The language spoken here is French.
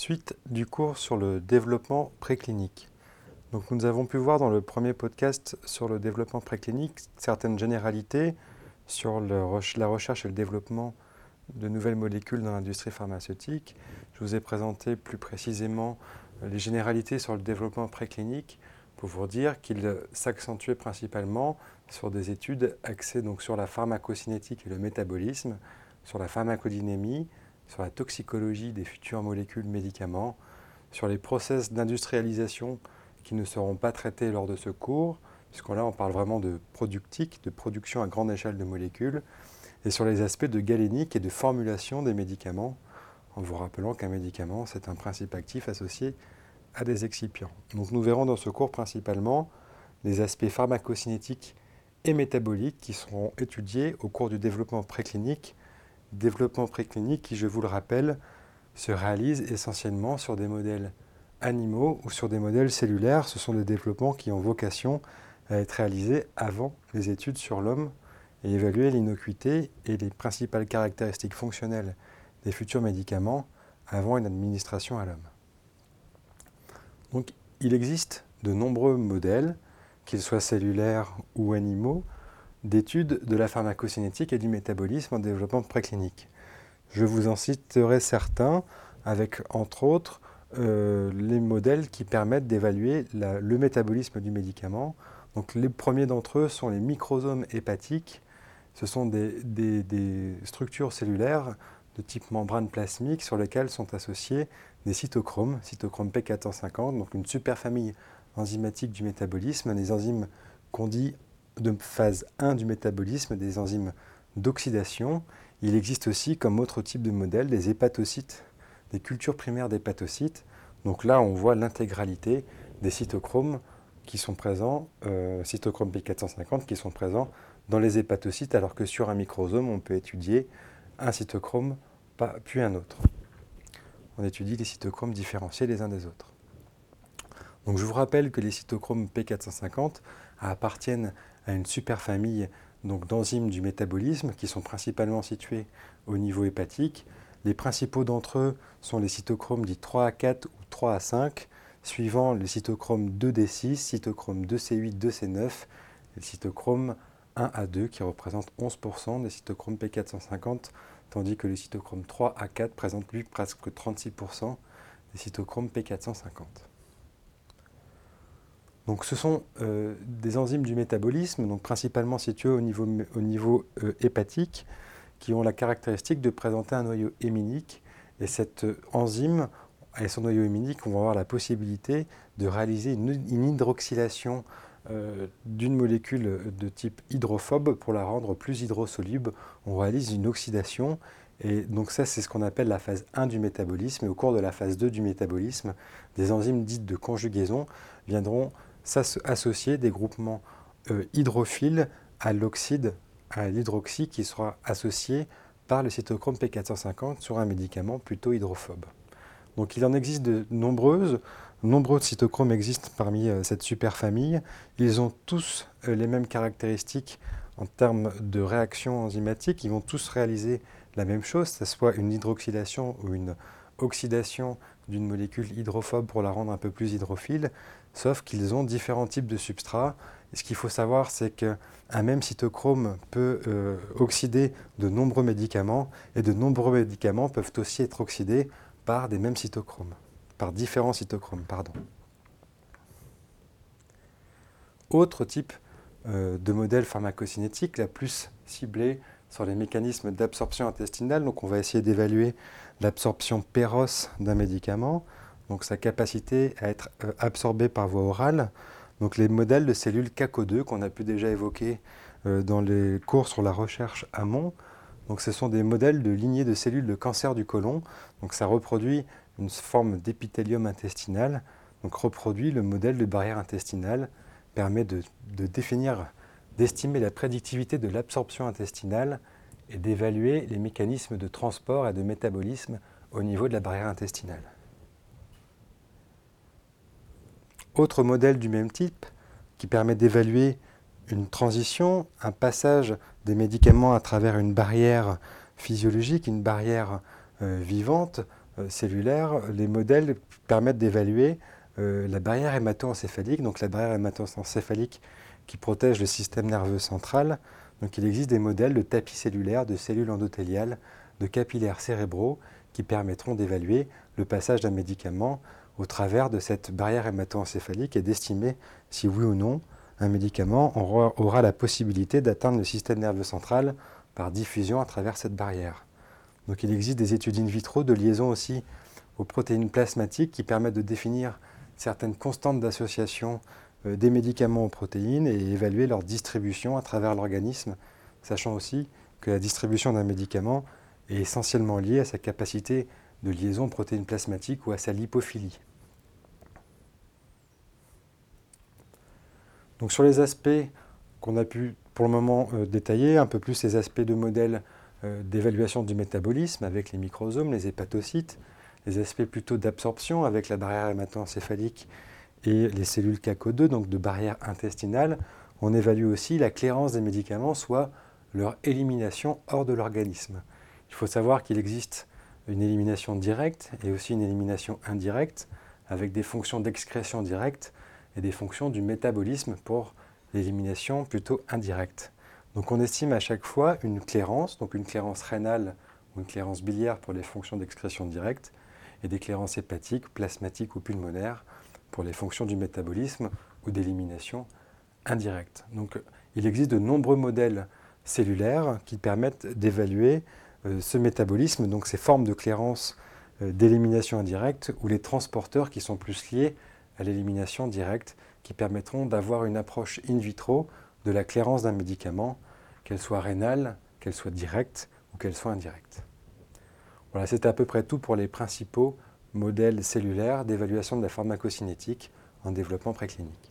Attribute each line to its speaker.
Speaker 1: Suite du cours sur le développement préclinique. Donc nous avons pu voir dans le premier podcast sur le développement préclinique certaines généralités sur la recherche et le développement de nouvelles molécules dans l'industrie pharmaceutique. Je vous ai présenté plus précisément les généralités sur le développement préclinique pour vous dire qu'il s'accentuait principalement sur des études axées donc sur la pharmacocinétique et le métabolisme, sur la pharmacodynamie, sur la toxicologie des futures molécules médicaments, sur les process d'industrialisation qui ne seront pas traités lors de ce cours, puisqu'on là on parle vraiment de productique, de production à grande échelle de molécules, et sur les aspects de galénique et de formulation des médicaments, en vous rappelant qu'un médicament, c'est un principe actif associé à des excipients. Nous verrons dans ce cours principalement les aspects pharmacocinétiques et métaboliques qui seront étudiés au cours du développement préclinique. Développement préclinique qui, je vous le rappelle, se réalise essentiellement sur des modèles animaux ou sur des modèles cellulaires. Ce sont des développements qui ont vocation à être réalisés avant les études sur l'homme et évaluer l'innocuité et les principales caractéristiques fonctionnelles des futurs médicaments avant une administration à l'homme. Donc il existe de nombreux modèles, qu'ils soient cellulaires ou animaux, d'études de la pharmacocinétique et du métabolisme en développement préclinique. Je vous en citerai certains avec entre autres euh, les modèles qui permettent d'évaluer le métabolisme du médicament. Donc les premiers d'entre eux sont les microsomes hépatiques. Ce sont des, structures cellulaires de type membrane plasmique sur lesquelles sont associés des cytochromes, cytochrome P450, donc une super famille enzymatique du métabolisme, des enzymes qu'on dit de phase 1 du métabolisme, des enzymes d'oxydation. Il existe aussi comme autre type de modèle des hépatocytes, des cultures primaires d'hépatocytes. Donc là, on voit l'intégralité des cytochromes qui sont présents, euh, cytochromes P450 qui sont présents dans les hépatocytes, alors que sur un microsome, on peut étudier un cytochrome puis un autre on étudie les cytochromes différenciés les uns des autres. Donc je vous rappelle que les cytochromes P450 appartiennent à une superfamille d'enzymes du métabolisme qui sont principalement situés au niveau hépatique. Les principaux d'entre eux sont les cytochromes dits 3 à 4 ou 3 à 5, suivant les cytochromes 2D6, cytochrome 2C8, 2C9 et le cytochrome 1 à 2 qui représente 11% des cytochromes P450 tandis que le cytochrome 3 a 4 présente lui presque 36% des cytochromes P450. Donc ce sont euh, des enzymes du métabolisme, donc principalement situées au niveau, au niveau euh, hépatique, qui ont la caractéristique de présenter un noyau héminique. Et cette euh, enzyme, et son noyau héminique, on va avoir la possibilité de réaliser une, hydroxylation d'une molécule de type hydrophobe pour la rendre plus hydrosoluble. On réalise une oxydation et donc ça c'est ce qu'on appelle la phase 1 du métabolisme et au cours de la phase 2 du métabolisme, des enzymes dites de conjugaison viendront associer des groupements euh, hydrophiles à l'oxyde, à l'hydroxy qui sera associé par le cytochrome P450 sur un médicament plutôt hydrophobe. Donc il en existe de nombreuses. Nombreux cytochromes existent parmi euh, cette superfamille. Ils ont tous euh, les mêmes caractéristiques en termes de réaction enzymatique. Ils vont tous réaliser la même chose, que ce soit une hydroxydation ou une oxydation d'une molécule hydrophobe pour la rendre un peu plus hydrophile, sauf qu'ils ont différents types de substrats. ce qu'il faut savoir, c'est qu'un même cytochrome peut euh, oxyder de nombreux médicaments, et de nombreux médicaments peuvent aussi être oxydés par des mêmes cytochromes par différents cytochromes. Pardon. Autre type euh, de modèle pharmacocinétique, la plus ciblée sur les mécanismes d'absorption intestinale. Donc on va essayer d'évaluer l'absorption péros d'un médicament, donc sa capacité à être euh, absorbé par voie orale. Donc les modèles de cellules CACO2 qu'on a pu déjà évoquer euh, dans les cours sur la recherche amont. Donc ce sont des modèles de lignées de cellules de cancer du côlon. Donc ça reproduit une forme d'épithélium intestinal, donc reproduit le modèle de barrière intestinale, permet de, définir, d'estimer la prédictivité de l'absorption intestinale et d'évaluer les mécanismes de transport et de métabolisme au niveau de la barrière intestinale. Autre modèle du même type qui permet d'évaluer une transition, un passage des médicaments à travers une barrière physiologique, une barrière euh, vivante, cellulaire, les modèles permettent d'évaluer la barrière hémato-encéphalique, donc la barrière hémato-encéphalique qui protège le système nerveux central. Donc il existe des modèles de tapis cellulaires, de cellules endothéliales, de capillaires cérébraux qui permettront d'évaluer le passage d'un médicament au travers de cette barrière hémato-encéphalique et d'estimer si oui ou non un médicament aura, la possibilité d'atteindre le système nerveux central par diffusion à travers cette barrière. Donc il existe des études in vitro de liaison aussi aux protéines plasmatiques qui permettent de définir certaines constantes d'association des médicaments aux protéines et évaluer leur distribution à travers l'organisme, sachant aussi que la distribution d'un médicament est essentiellement liée à sa capacité de liaison protéines plasmatiques ou à sa lipophilie. Donc sur les aspects qu'on a pu pour le moment euh, détailler, un peu plus les aspects de modèle euh, d'évaluation du métabolisme avec les microsomes, les hépatocytes, les aspects plutôt d'absorption avec la barrière hémato-encéphalique et les cellules CACO2, donc de barrière intestinale. On évalue aussi la clairance des médicaments, soit leur élimination hors de l'organisme. Il faut savoir qu'il existe une élimination directe et aussi une élimination indirecte avec des fonctions d'excrétion directe et des fonctions du métabolisme pour l'élimination plutôt indirecte. Donc on estime à chaque fois une clairance, donc une clairance rénale ou une clairance biliaire pour les fonctions d'excrétion directe et des clairances hépatiques, plasmatiques ou pulmonaires les fonctions du métabolisme ou d'élimination indirecte. Donc il existe de nombreux modèles cellulaires qui permettent d'évaluer euh, ce métabolisme, donc ces formes de clairance euh, d'élimination indirecte ou les transporteurs qui sont plus liés à l'élimination directe qui permettront d'avoir une approche in vitro de la clairance d'un médicament, qu'elle soit rénale, qu'elle soit directe ou qu'elle soit indirecte. Voilà, c'est à peu près tout pour les principaux modèles cellulaires d'évaluation de la pharmacocinétique en développement préclinique.